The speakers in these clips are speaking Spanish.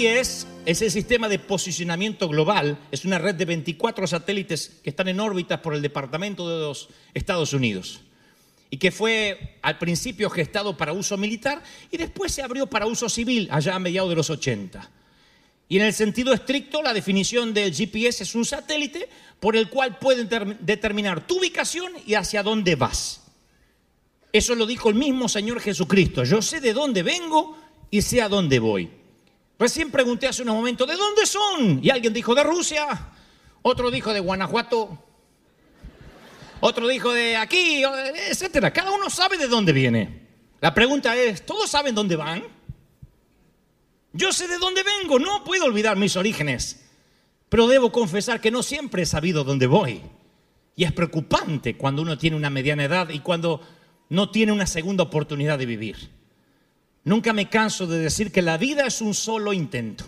GPS es el sistema de posicionamiento global, es una red de 24 satélites que están en órbitas por el Departamento de los Estados Unidos y que fue al principio gestado para uso militar y después se abrió para uso civil allá a mediados de los 80. Y en el sentido estricto, la definición del GPS es un satélite por el cual pueden ter- determinar tu ubicación y hacia dónde vas. Eso lo dijo el mismo Señor Jesucristo. Yo sé de dónde vengo y sé a dónde voy. Recién pregunté hace unos momentos, ¿de dónde son? Y alguien dijo, de Rusia. Otro dijo, de Guanajuato. Otro dijo, de aquí, etcétera. Cada uno sabe de dónde viene. La pregunta es, ¿todos saben dónde van? Yo sé de dónde vengo, no puedo olvidar mis orígenes. Pero debo confesar que no siempre he sabido dónde voy. Y es preocupante cuando uno tiene una mediana edad y cuando no tiene una segunda oportunidad de vivir. Nunca me canso de decir que la vida es un solo intento.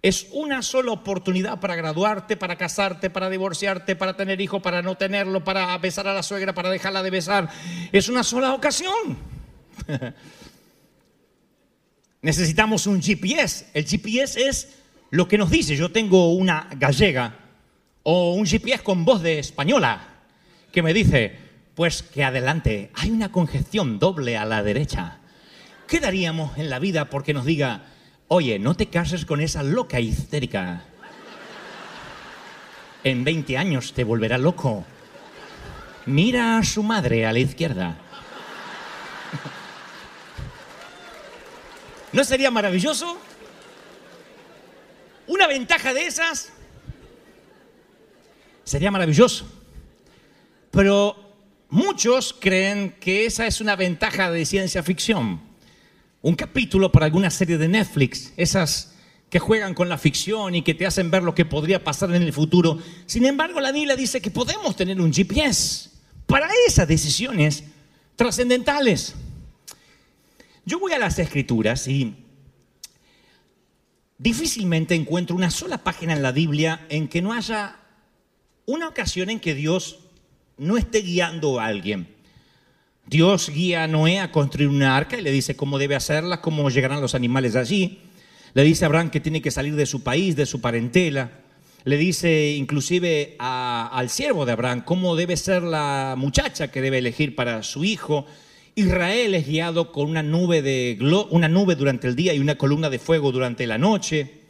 Es una sola oportunidad para graduarte, para casarte, para divorciarte, para tener hijo, para no tenerlo, para besar a la suegra, para dejarla de besar. Es una sola ocasión. Necesitamos un GPS. El GPS es lo que nos dice. Yo tengo una gallega o un GPS con voz de española que me dice, pues que adelante, hay una congestión doble a la derecha. ¿Qué daríamos en la vida porque nos diga, oye, no te cases con esa loca histérica? En 20 años te volverá loco. Mira a su madre a la izquierda. ¿No sería maravilloso? Una ventaja de esas sería maravilloso. Pero muchos creen que esa es una ventaja de ciencia ficción. Un capítulo para alguna serie de Netflix, esas que juegan con la ficción y que te hacen ver lo que podría pasar en el futuro. Sin embargo, la Biblia dice que podemos tener un GPS para esas decisiones trascendentales. Yo voy a las escrituras y difícilmente encuentro una sola página en la Biblia en que no haya una ocasión en que Dios no esté guiando a alguien. Dios guía a Noé a construir una arca y le dice cómo debe hacerla, cómo llegarán los animales allí. Le dice a Abraham que tiene que salir de su país, de su parentela. Le dice inclusive al siervo de Abraham cómo debe ser la muchacha que debe elegir para su hijo. Israel es guiado con una nube, de una nube durante el día y una columna de fuego durante la noche.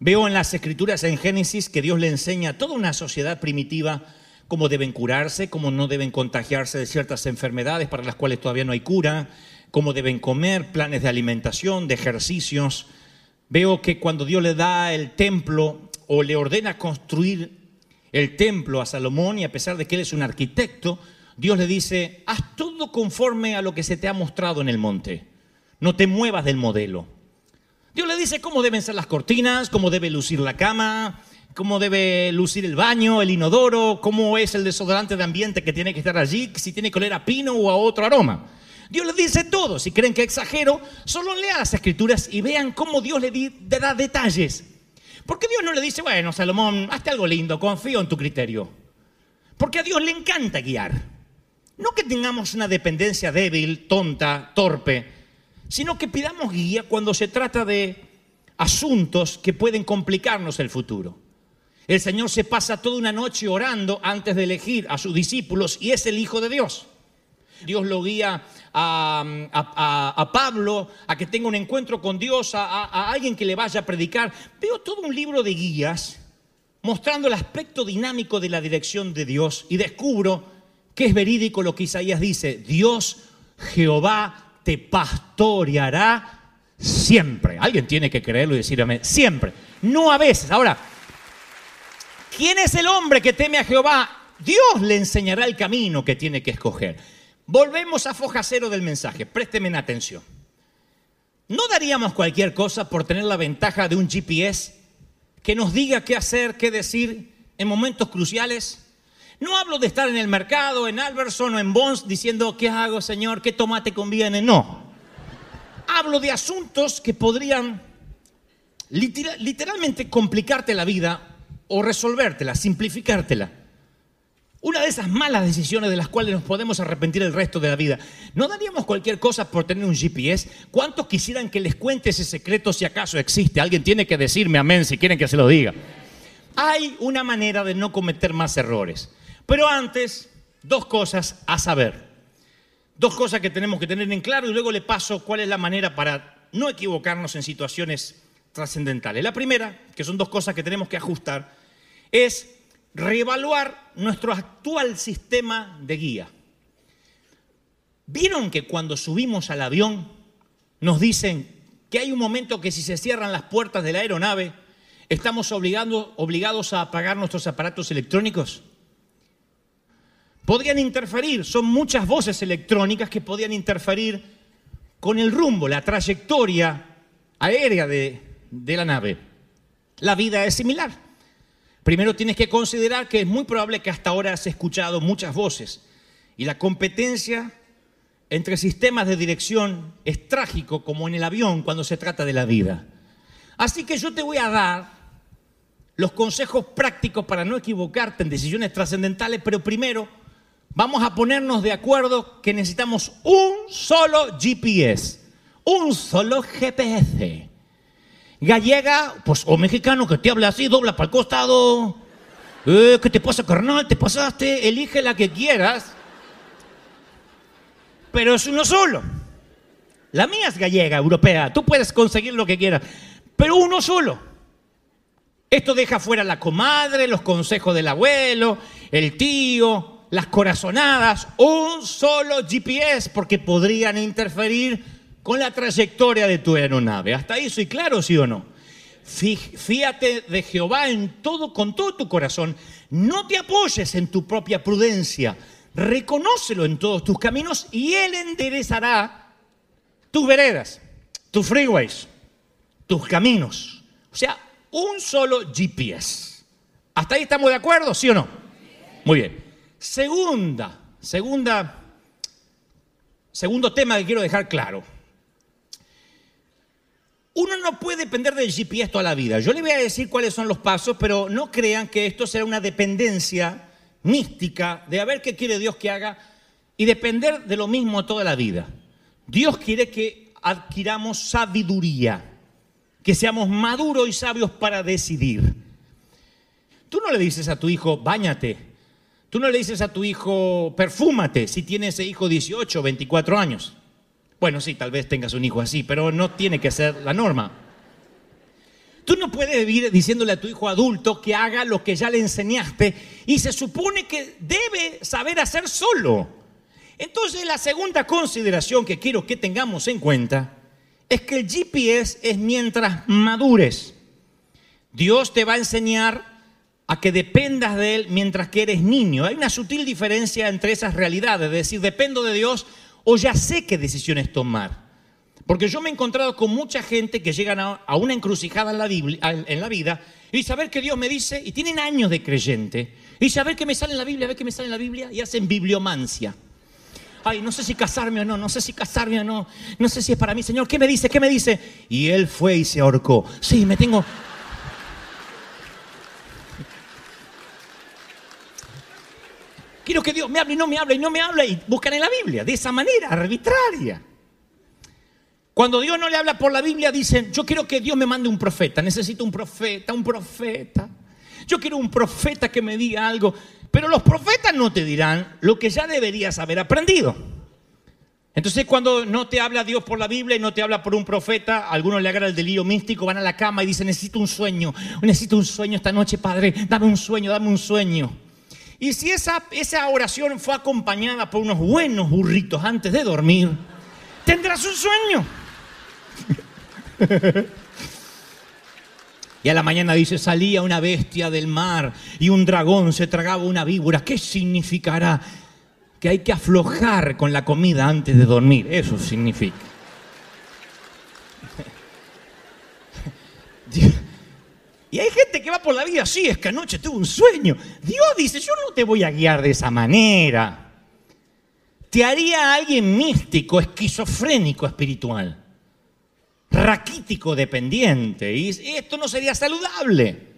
Veo en las escrituras en Génesis que Dios le enseña a toda una sociedad primitiva cómo deben curarse, cómo no deben contagiarse de ciertas enfermedades para las cuales todavía no hay cura, cómo deben comer, planes de alimentación, de ejercicios. Veo que cuando Dios le da el templo o le ordena construir el templo a Salomón y a pesar de que él es un arquitecto, Dios le dice, haz todo conforme a lo que se te ha mostrado en el monte. No te muevas del modelo. Dios le dice cómo deben ser las cortinas, cómo debe lucir la cama, cómo debe lucir el baño, el inodoro, cómo es el desodorante de ambiente que tiene que estar allí, si tiene que oler a pino o a otro aroma. Dios les dice todo. Si creen que exagero, solo lean las escrituras y vean cómo Dios le, da detalles. Porque Dios no le dice, bueno, Salomón, hazte algo lindo, confío en tu criterio. Porque a Dios le encanta guiar. No que tengamos una dependencia débil, tonta, torpe, sino que pidamos guía cuando se trata de asuntos que pueden complicarnos el futuro. El Señor se pasa toda una noche orando antes de elegir a sus discípulos y es el Hijo de Dios. Dios lo guía a, a- Pablo a que tenga un encuentro con Dios, a, a- a alguien que le vaya a predicar. Veo todo un libro de guías mostrando el aspecto dinámico de la dirección de Dios y descubro que es verídico lo que Isaías dice, Dios Jehová te pastoreará siempre. Alguien tiene que creerlo y decirme, siempre, no a veces. Ahora, ¿quién es el hombre que teme a Jehová? Dios le enseñará el camino que tiene que escoger. Volvemos a foja cero del mensaje, présteme atención. ¿No daríamos cualquier cosa por tener la ventaja de un GPS que nos diga qué hacer, qué decir en momentos cruciales? No hablo de estar en el mercado, en Alberson o en Bonds diciendo, ¿qué hago, Señor? ¿Qué tomate conviene? No. Hablo de asuntos que podrían litera- literalmente complicarte la vida o resolvértela, simplificártela. Una de esas malas decisiones de las cuales nos podemos arrepentir el resto de la vida. ¿No daríamos cualquier cosa por tener un GPS? ¿Cuántos quisieran que les cuente ese secreto si acaso existe? Alguien tiene que decirme amén si quieren que se lo diga. Hay una manera de no cometer más errores. Pero antes, dos cosas a saber. Dos cosas que tenemos que tener en claro y luego le paso cuál es la manera para no equivocarnos en situaciones trascendentales. La primera, que son dos cosas que tenemos que ajustar, es reevaluar nuestro actual sistema de guía. ¿Vieron que cuando subimos al avión nos dicen que hay un momento que si se cierran las puertas de la aeronave, estamos obligando- obligados a apagar nuestros aparatos electrónicos? Podrían interferir, son muchas voces electrónicas que podían interferir con el rumbo, la trayectoria aérea de la nave. La vida es similar. Primero tienes que considerar que es muy probable que hasta ahora has escuchado muchas voces y la competencia entre sistemas de dirección es trágico como en el avión cuando se trata de la vida. Así que yo te voy a dar los consejos prácticos para no equivocarte en decisiones trascendentales, pero primero vamos a ponernos de acuerdo que necesitamos un solo GPS, un solo GPS. Gallega, pues, o mexicano que te habla así, dobla para el costado. Eh, ¿Qué te pasa, carnal? ¿Te pasaste? Elige la que quieras. Pero es uno solo. La mía es gallega, europea. Tú puedes conseguir lo que quieras. Pero uno solo. Esto deja fuera la comadre, los consejos del abuelo, el tío, las corazonadas. Un solo GPS porque podrían interferir con la trayectoria de tu aeronave. ¿Hasta ahí soy claro, sí o no? Fí- Fíate de Jehová en todo, con todo tu corazón. No te apoyes en tu propia prudencia. Reconócelo en todos tus caminos y Él enderezará tus veredas, tus freeways, tus caminos. O sea, un solo GPS. ¿Hasta ahí estamos de acuerdo, sí o no? Muy bien. Segunda, segunda, segundo tema que quiero dejar claro. Uno no puede depender del GPS toda la vida. Yo le voy a decir cuáles son los pasos, pero no crean que esto será una dependencia mística de a ver qué quiere Dios que haga y depender de lo mismo toda la vida. Dios quiere que adquiramos sabiduría, que seamos maduros y sabios para decidir. Tú no le dices a tu hijo, bañate. Tú no le dices a tu hijo, perfúmate, si tiene ese hijo 18 24 años. Bueno, sí, tal vez tengas un hijo así, pero no tiene que ser la norma. Tú no puedes vivir diciéndole a tu hijo adulto que haga lo que ya le enseñaste y se supone que debe saber hacer solo. Entonces la segunda consideración que quiero que tengamos en cuenta es que el GPS es mientras madures. Dios te va a enseñar a que dependas de Él mientras que eres niño. Hay una sutil diferencia entre esas realidades, es decir, dependo de Dios o ya sé qué decisiones tomar. Porque yo me he encontrado con mucha gente que llegan a, una encrucijada en la, Biblia- en la vida y saber que Dios me dice, y tienen años de creyente, y saber que me sale en la Biblia, a ver que me sale en la Biblia, y hacen bibliomancia. Ay, no sé si casarme o no, no sé si casarme o no, no sé si es para mí, Señor, ¿qué me dice? ¿Qué me dice? Y él fue y se ahorcó. Sí, me tengo... Y no me hable y no me hable y buscan en la Biblia, de esa manera, arbitraria. Cuando Dios no le habla por la Biblia, dicen, yo quiero que Dios me mande un profeta, necesito un profeta, un profeta. Yo quiero un profeta que me diga algo. Pero los profetas no te dirán lo que ya deberías haber aprendido. Entonces cuando no te habla Dios por la Biblia y no te habla por un profeta, a algunos le agarra el delirio místico, van a la cama y dicen, necesito un sueño, necesito un sueño esta noche, Padre, dame un sueño, dame un sueño. Y si esa, esa oración fue acompañada por unos buenos burritos antes de dormir, tendrás un sueño. Y a la mañana dice, salía una bestia del mar y un dragón se tragaba una víbora. ¿Qué significará? Que hay que aflojar con la comida antes de dormir. Eso significa. Y hay gente que va por la vida así, es que anoche tuve un sueño. Dios dice, yo no te voy a guiar de esa manera. Te haría alguien místico, esquizofrénico espiritual raquítico dependiente. Y esto no sería saludable.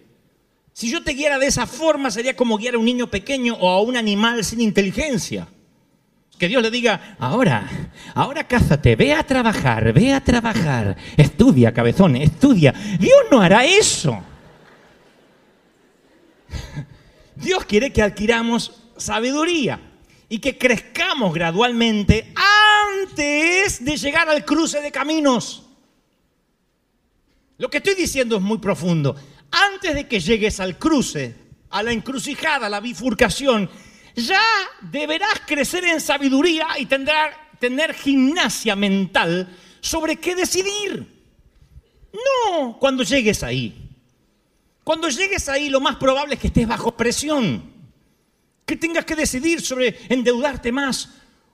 Si yo te guiara de esa forma, sería como guiar a un niño pequeño o a un animal sin inteligencia. Que Dios le diga, ahora, ahora cázate, ve a trabajar, ve a trabajar, estudia, cabezón, estudia. Dios no hará eso. Dios quiere que adquiramos sabiduría y que crezcamos gradualmente antes de llegar al cruce de caminos. Lo que estoy diciendo es muy profundo. Antes de que llegues al cruce, a la encrucijada, a la bifurcación, ya deberás crecer en sabiduría y tendrás, tener gimnasia mental sobre qué decidir. No cuando llegues ahí. Cuando llegues ahí, lo más probable es que estés bajo presión. Que tengas que decidir sobre endeudarte más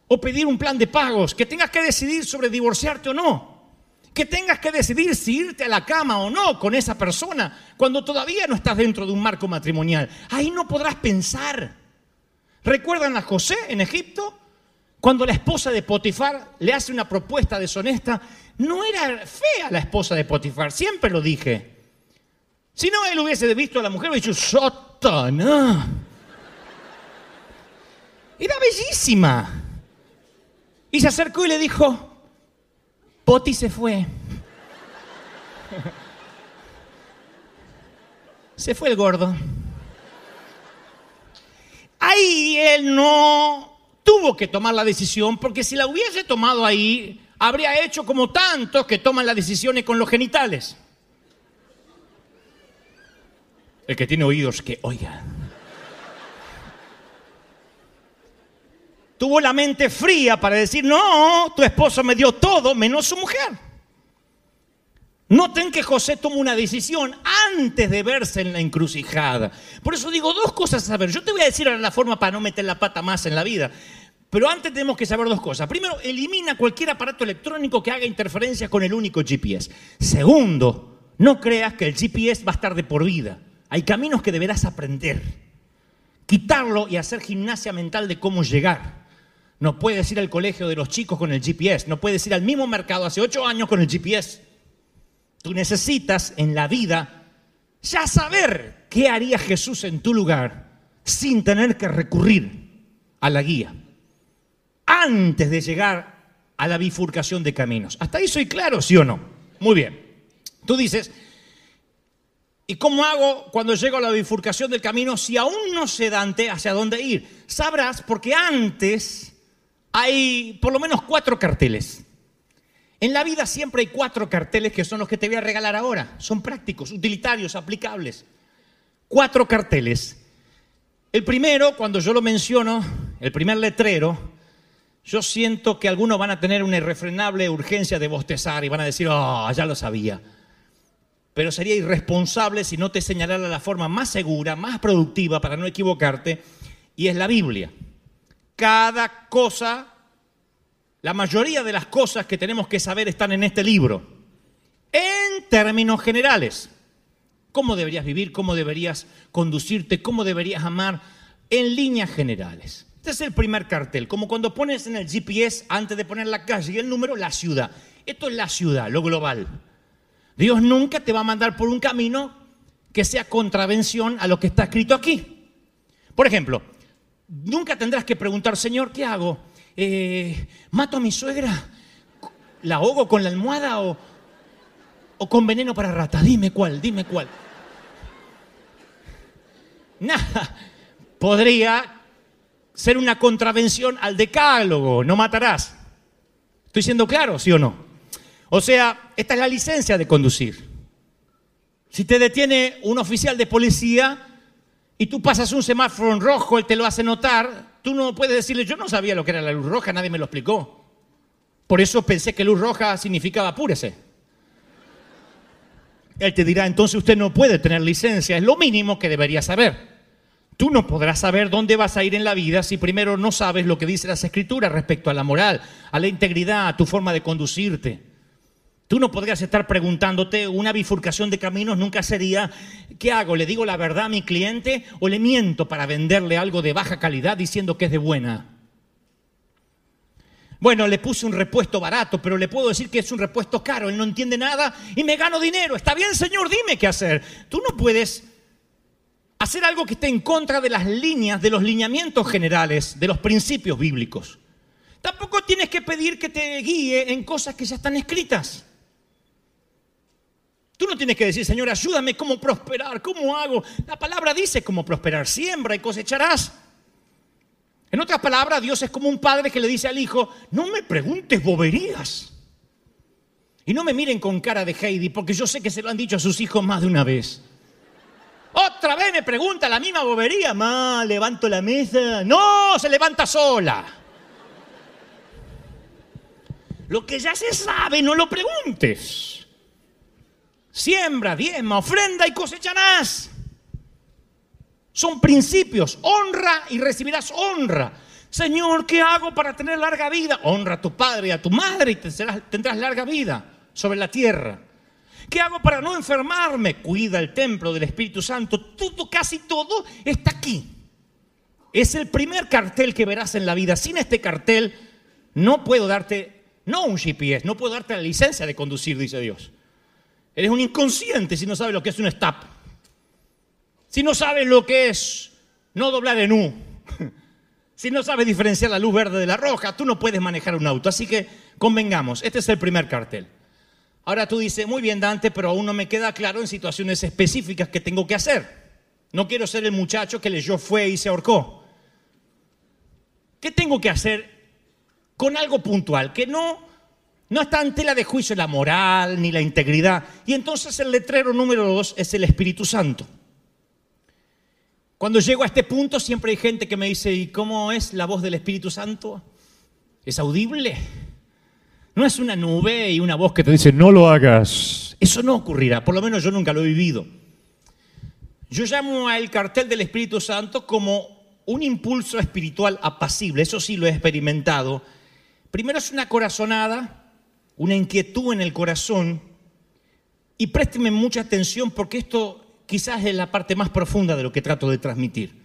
o pedir un plan de pagos. Que tengas que decidir sobre divorciarte o no que tengas que decidir si irte a la cama o no con esa persona cuando todavía no estás dentro de un marco matrimonial. Ahí no podrás pensar. ¿Recuerdan a José en Egipto? Cuando la esposa de Potifar le hace una propuesta deshonesta, no era fea la esposa de Potifar, siempre lo dije. Si no, él hubiese visto a la mujer y hubiese dicho, ¡Sotana! Era bellísima. Y se acercó y le dijo, Poti se fue. Se fue el gordo. Ahí él no tuvo que tomar la decisión, porque si la hubiese tomado ahí, habría hecho como tantos que toman las decisiones con los genitales. El que tiene oídos que oiga. tuvo la mente fría para decir, no, tu esposo me dio todo menos su mujer. Noten que José tomó una decisión antes de verse en la encrucijada. Por eso digo dos cosas a saber. Yo te voy a decir ahora la forma para no meter la pata más en la vida. Pero antes tenemos que saber dos cosas. Primero, elimina cualquier aparato electrónico que haga interferencia con el único GPS. Segundo, no creas que el GPS va a estar de por vida. Hay caminos que deberás aprender. Quitarlo y hacer gimnasia mental de cómo llegar. No puedes ir al colegio de los chicos con el GPS. No puedes ir al mismo mercado hace ocho años con el GPS. Tú necesitas en la vida ya saber qué haría Jesús en tu lugar sin tener que recurrir a la guía. Antes de llegar a la bifurcación de caminos. ¿Hasta ahí soy claro, sí o no? Muy bien. Tú dices, ¿y cómo hago cuando llego a la bifurcación del camino si aún no sé Dante hacia dónde ir? Sabrás porque antes hay por lo menos cuatro carteles. En la vida siempre hay cuatro carteles que son los que te voy a regalar ahora. Son prácticos, utilitarios, aplicables. Cuatro carteles. El primero, cuando yo lo menciono, el primer letrero, yo siento que algunos van a tener una irrefrenable urgencia de bostezar y van a decir, oh, ya lo sabía. Pero sería irresponsable si no te señalara la forma más segura, más productiva para no equivocarte, y es la Biblia cada cosa, la mayoría de las cosas que tenemos que saber están en este libro. En términos generales. ¿Cómo deberías vivir? ¿Cómo deberías conducirte? ¿Cómo deberías amar? En líneas generales. Este es el primer cartel, como cuando pones en el GPS, antes de poner la calle y el número, la ciudad. Esto es la ciudad, lo global. Dios nunca te va a mandar por un camino que sea contravención a lo que está escrito aquí. Por ejemplo, Nunca tendrás que preguntar, Señor, ¿qué hago? Eh, ¿Mato a mi suegra? ¿La ahogo con la almohada o, o con veneno para rata? Dime cuál, dime cuál. nada podría ser una contravención al decálogo, no matarás. ¿Estoy siendo claro, sí o no? O sea, esta es la licencia de conducir. Si te detiene un oficial de policía y tú pasas un semáforo rojo, él te lo hace notar, tú no puedes decirle, yo no sabía lo que era la luz roja, nadie me lo explicó. Por eso pensé que luz roja significaba apúrese. Él te dirá, entonces usted no puede tener licencia, es lo mínimo que debería saber. Tú no podrás saber dónde vas a ir en la vida si primero no sabes lo que dice las escrituras respecto a la moral, a la integridad, a tu forma de conducirte. Tú no podrías estar preguntándote, una bifurcación de caminos nunca sería, ¿qué hago? ¿Le digo la verdad a mi cliente o le miento para venderle algo de baja calidad diciendo que es de buena? Bueno, le puse un repuesto barato, pero le puedo decir que es un repuesto caro, él no entiende nada y me gano dinero. Está bien, Señor, dime qué hacer. Tú no puedes hacer algo que esté en contra de las líneas, de los lineamientos generales, de los principios bíblicos. Tampoco tienes que pedir que te guíe en cosas que ya están escritas. Tú no tienes que decir, Señor, ayúdame cómo prosperar, cómo hago. La palabra dice cómo prosperar, siembra y cosecharás. En otras palabras, Dios es como un padre que le dice al hijo, no me preguntes boberías. Y no me miren con cara de Heidi, porque yo sé que se lo han dicho a sus hijos más de una vez. Otra vez me pregunta la misma bobería. Ma, levanto la mesa. No, se levanta sola. Lo que ya se sabe, no lo preguntes. Siembra, diezma, ofrenda y cosecharás. Son principios. Honra y recibirás honra. Señor, ¿qué hago para tener larga vida? Honra a tu padre y a tu madre y tendrás larga vida sobre la tierra. ¿Qué hago para no enfermarme? Cuida el templo del Espíritu Santo. Todo, casi todo está aquí. Es el primer cartel que verás en la vida. Sin este cartel no puedo darte, no un GPS, no puedo darte la licencia de conducir, dice Dios. Eres un inconsciente si no sabes lo que es un stop. Si no sabes lo que es no doblar en U. Si no sabes diferenciar la luz verde de la roja, tú no puedes manejar un auto. Así que convengamos, este es el primer cartel. Ahora tú dices, muy bien Dante, pero aún no me queda claro en situaciones específicas que tengo que hacer. No quiero ser el muchacho que leyó fue y se ahorcó. ¿Qué tengo que hacer con algo puntual? Que no, no está en tela de juicio la moral ni la integridad. Y entonces el letrero número dos es el Espíritu Santo. Cuando llego a este punto siempre hay gente que me dice, ¿y cómo es la voz del Espíritu Santo? ¿Es audible? No es una nube y una voz que te dice, no lo hagas. Eso no ocurrirá, por lo menos yo nunca lo he vivido. Yo llamo al cartel del Espíritu Santo como un impulso espiritual apacible, eso sí lo he experimentado. Primero es una corazonada, una inquietud en el corazón, y présteme mucha atención porque esto quizás es la parte más profunda de lo que trato de transmitir.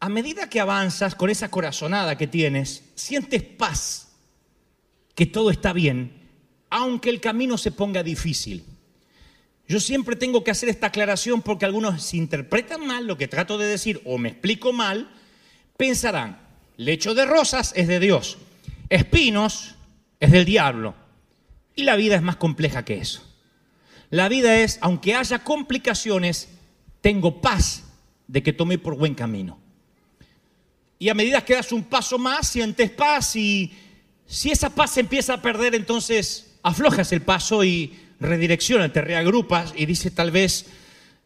A medida que avanzas con esa corazonada que tienes, sientes paz que todo está bien, aunque el camino se ponga difícil. Yo siempre tengo que hacer esta aclaración porque algunos interpretan mal lo que trato de decir o me explico mal, pensarán, lecho de rosas es de Dios, espinos es del diablo. Y la vida es más compleja que eso. La vida es, aunque haya complicaciones, tengo paz de que tome por buen camino. Y a medida que das un paso más, sientes paz y si esa paz se empieza a perder, entonces aflojas el paso y redirecciona, te reagrupas y dice tal vez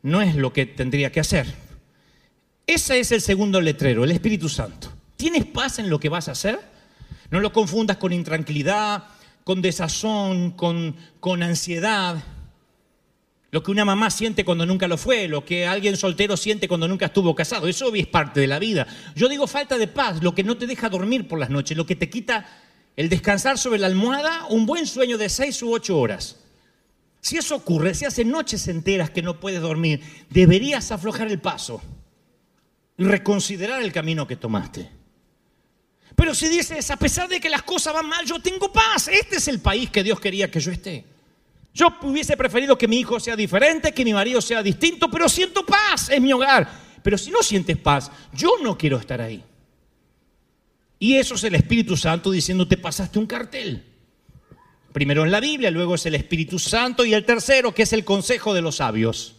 no es lo que tendría que hacer. Ese es el segundo letrero, el Espíritu Santo. ¿Tienes paz en lo que vas a hacer? No lo confundas con intranquilidad, con desazón, con, con ansiedad. Lo que una mamá siente cuando nunca lo fue, lo que alguien soltero siente cuando nunca estuvo casado. Eso es parte de la vida. Yo digo falta de paz, lo que no te deja dormir por las noches, lo que te quita el descansar sobre la almohada, un buen sueño de seis u ocho horas. Si eso ocurre, si hace noches enteras que no puedes dormir, deberías aflojar el paso y reconsiderar el camino que tomaste. Pero si dices, a pesar de que las cosas van mal, yo tengo paz, este es el país que Dios quería que yo esté. Yo hubiese preferido que mi hijo sea diferente, que mi marido sea distinto, pero siento paz, es mi hogar. Pero si no sientes paz, yo no quiero estar ahí. Y eso es el Espíritu Santo diciendo, te pasaste un cartel. Primero en la Biblia, luego es el Espíritu Santo y el tercero, que es el consejo de los sabios.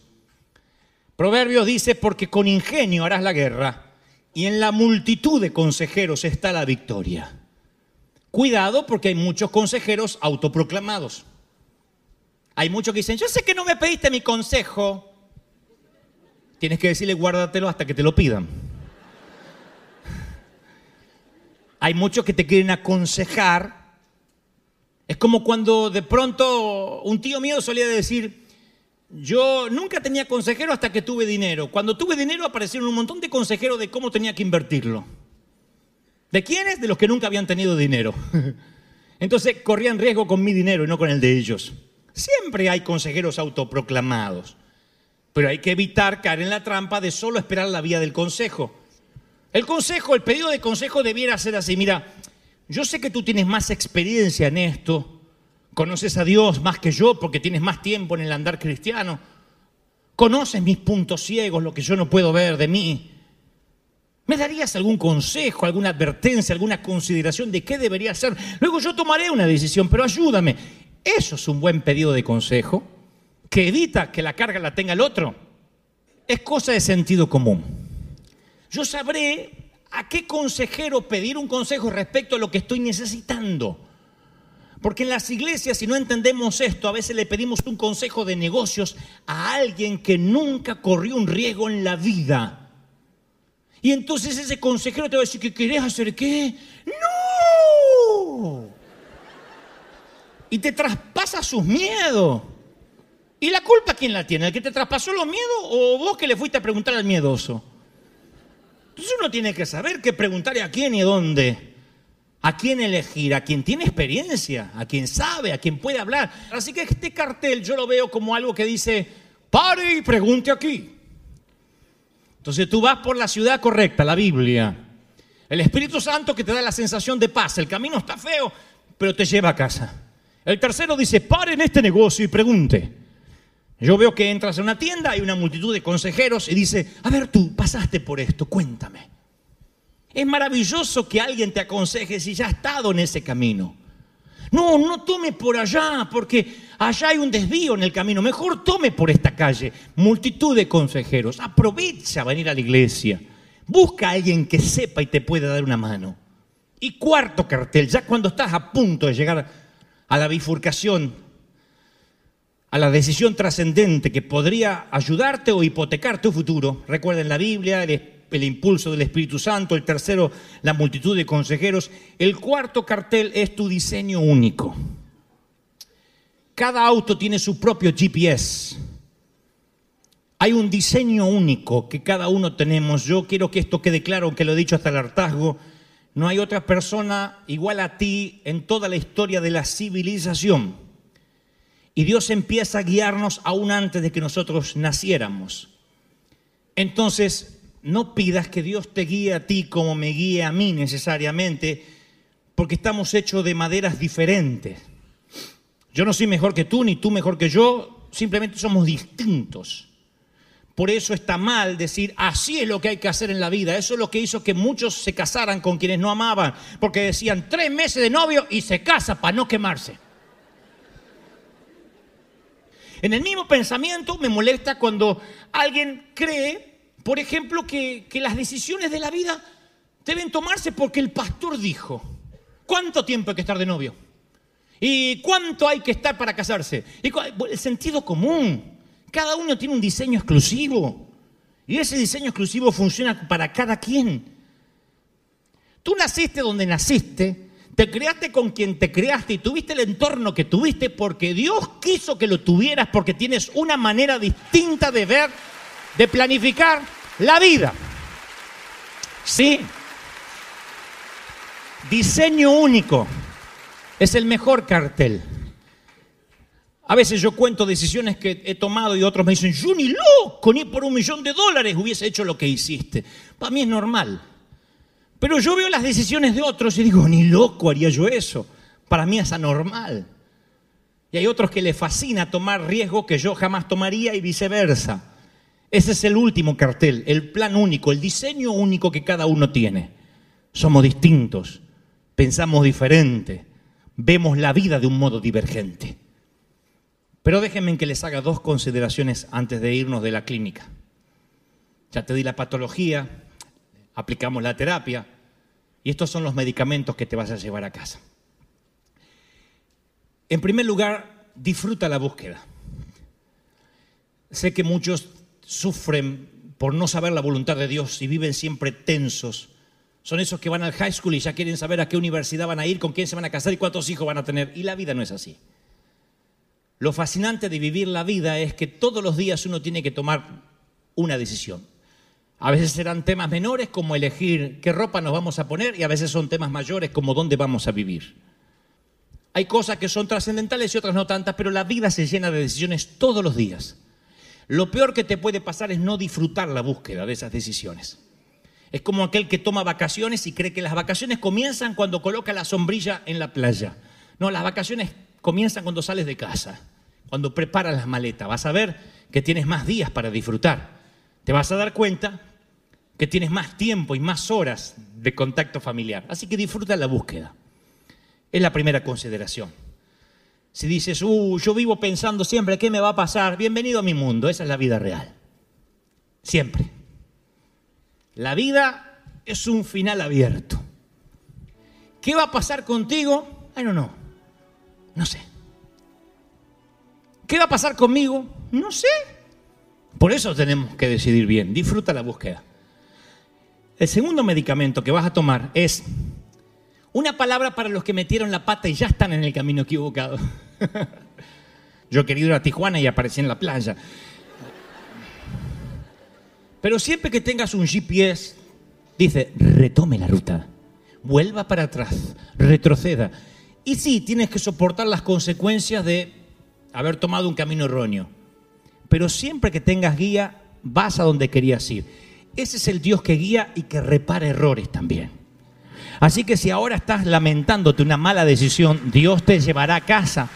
Proverbios dice, porque con ingenio harás la guerra y en la multitud de consejeros está la victoria. Cuidado porque hay muchos consejeros autoproclamados. Hay muchos que dicen, yo sé que no me pediste mi consejo. Tienes que decirle, guárdatelo hasta que te lo pidan. Hay muchos que te quieren aconsejar. Es como cuando de pronto un tío mío solía decir, yo nunca tenía consejero hasta que tuve dinero. Cuando tuve dinero aparecieron un montón de consejeros de cómo tenía que invertirlo. ¿De quiénes? De los que nunca habían tenido dinero. Entonces corrían riesgo con mi dinero y no con el de ellos. Siempre hay consejeros autoproclamados, pero hay que evitar caer en la trampa de solo esperar la vía del consejo. El consejo, el pedido de consejo debiera ser así, mira, yo sé que tú tienes más experiencia en esto, conoces a Dios más que yo porque tienes más tiempo en el andar cristiano, conoces mis puntos ciegos, lo que yo no puedo ver de mí. ¿Me darías algún consejo, alguna advertencia, alguna consideración de qué debería hacer? Luego yo tomaré una decisión, pero ayúdame. Eso es un buen pedido de consejo que evita que la carga la tenga el otro. Es cosa de sentido común. Yo sabré a qué consejero pedir un consejo respecto a lo que estoy necesitando. Porque en las iglesias, si no entendemos esto, a veces le pedimos un consejo de negocios a alguien que nunca corrió un riesgo en la vida. Y entonces ese consejero te va a decir que querés hacer qué. ¡No! y te traspasa sus miedos. ¿Y la culpa quién la tiene? ¿El que te traspasó los miedos o vos que le fuiste a preguntar al miedoso? Entonces uno tiene que saber qué preguntarle a quién y dónde. A quién elegir, a quien tiene experiencia, a quien sabe, a quien puede hablar. Así que este cartel yo lo veo como algo que dice, pare y pregunte aquí. Entonces tú vas por la ciudad correcta, la Biblia. El Espíritu Santo que te da la sensación de paz. El camino está feo, pero te lleva a casa. El tercero dice, pare en este negocio y pregunte. Yo veo que entras a una tienda, hay una multitud de consejeros y dice, a ver tú, pasaste por esto, cuéntame. Es maravilloso que alguien te aconseje si ya ha estado en ese camino. No, no tome por allá, porque allá hay un desvío en el camino. Mejor tome por esta calle. Multitud de consejeros. Aprovecha venir a la iglesia. Busca a alguien que sepa y te pueda dar una mano. Y cuarto cartel, ya cuando estás a punto de llegar a la bifurcación, a la decisión trascendente que podría ayudarte o hipotecar tu futuro. Recuerden la Biblia, el, impulso del Espíritu Santo. El tercero, la multitud de consejeros. El cuarto cartel es tu diseño único. Cada auto tiene su propio GPS. Hay un diseño único que cada uno tenemos. Yo quiero que esto quede claro, aunque lo he dicho hasta el hartazgo. No hay otra persona igual a ti en toda la historia de la civilización. Y Dios empieza a guiarnos aún antes de que nosotros naciéramos. Entonces, no pidas que Dios te guíe a ti como me guíe a mí necesariamente, porque estamos hechos de maderas diferentes. Yo no soy mejor que tú, ni tú mejor que yo, simplemente somos distintos. Por eso está mal decir, así es lo que hay que hacer en la vida. Eso es lo que hizo que muchos se casaran con quienes no amaban, porque decían tres meses de novio y se casa para no quemarse. En el mismo pensamiento me molesta cuando alguien cree, por ejemplo, que, que las decisiones de la vida deben tomarse porque el pastor dijo, ¿cuánto tiempo hay que estar de novio? ¿Y cuánto hay que estar para casarse? El sentido común. Cada uno tiene un diseño exclusivo. Y ese diseño exclusivo funciona para cada quien. Tú naciste donde naciste, te creaste con quien te creaste y tuviste el entorno que tuviste porque Dios quiso que lo tuvieras porque tienes una manera distinta de ver, de planificar la vida. Sí. Diseño único. Es el mejor cartel. A veces yo cuento decisiones que he tomado y otros me dicen, yo ni loco, ni por un millón de dólares hubiese hecho lo que hiciste. Para mí es normal. Pero yo veo las decisiones de otros y digo, ni loco haría yo eso. Para mí es anormal. Y hay otros que les fascina tomar riesgo que yo jamás tomaría y viceversa. Ese es el último cartel, el plan único, el diseño único que cada uno tiene. Somos distintos, pensamos diferente, vemos la vida de un modo divergente. Pero déjenme que les haga dos consideraciones antes de irnos de la clínica. Ya te di la patología, aplicamos la terapia y estos son los medicamentos que te vas a llevar a casa. En primer lugar, disfruta la búsqueda. Sé que muchos sufren por no saber la voluntad de Dios y viven siempre tensos. Son esos que van al high school y ya quieren saber a qué universidad van a ir, con quién se van a casar y cuántos hijos van a tener. Y la vida no es así. Lo fascinante de vivir la vida es que todos los días uno tiene que tomar una decisión. A veces serán temas menores como elegir qué ropa nos vamos a poner y a veces son temas mayores como dónde vamos a vivir. Hay cosas que son trascendentales y otras no tantas, pero la vida se llena de decisiones todos los días. Lo peor que te puede pasar es no disfrutar la búsqueda de esas decisiones. Es como aquel que toma vacaciones y cree que las vacaciones comienzan cuando coloca la sombrilla en la playa. No, las vacaciones comienzan cuando sales de casa, cuando preparas las maletas. Vas a ver que tienes más días para disfrutar. Te vas a dar cuenta que tienes más tiempo y más horas de contacto familiar. Así que disfruta la búsqueda. Es la primera consideración. Si dices, uh, yo vivo pensando siempre qué me va a pasar, bienvenido a mi mundo, esa es la vida real. Siempre. La vida es un final abierto. ¿Qué va a pasar contigo? Bueno, no, no sé. ¿Qué va a pasar conmigo? No sé. Por eso tenemos que decidir bien. Disfruta la búsqueda. El segundo medicamento que vas a tomar es una palabra para los que metieron la pata y ya están en el camino equivocado. Yo querido ir a Tijuana y aparecí en la playa. Pero siempre que tengas un GPS, dice, retome la ruta, vuelva para atrás, retroceda. Y sí, tienes que soportar las consecuencias de haber tomado un camino erróneo. Pero siempre que tengas guía, vas a donde querías ir. Ese es el Dios que guía y que repara errores también. Así que si ahora estás lamentándote una mala decisión, Dios te llevará a casa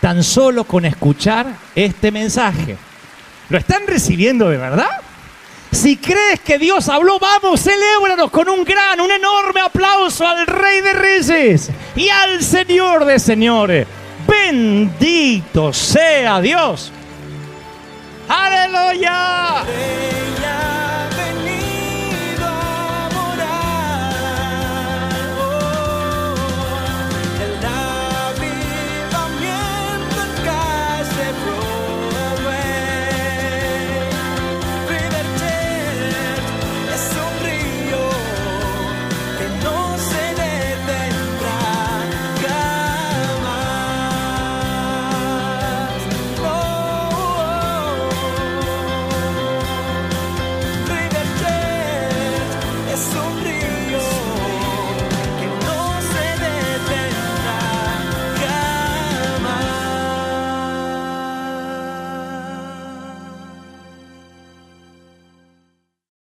tan solo con escuchar este mensaje. ¿Lo están recibiendo de verdad? Si crees que Dios habló, vamos, celébranos con un gran, un enorme aplauso al Rey de Reyes y al Señor de Señores. Bendito sea Dios. Aleluya.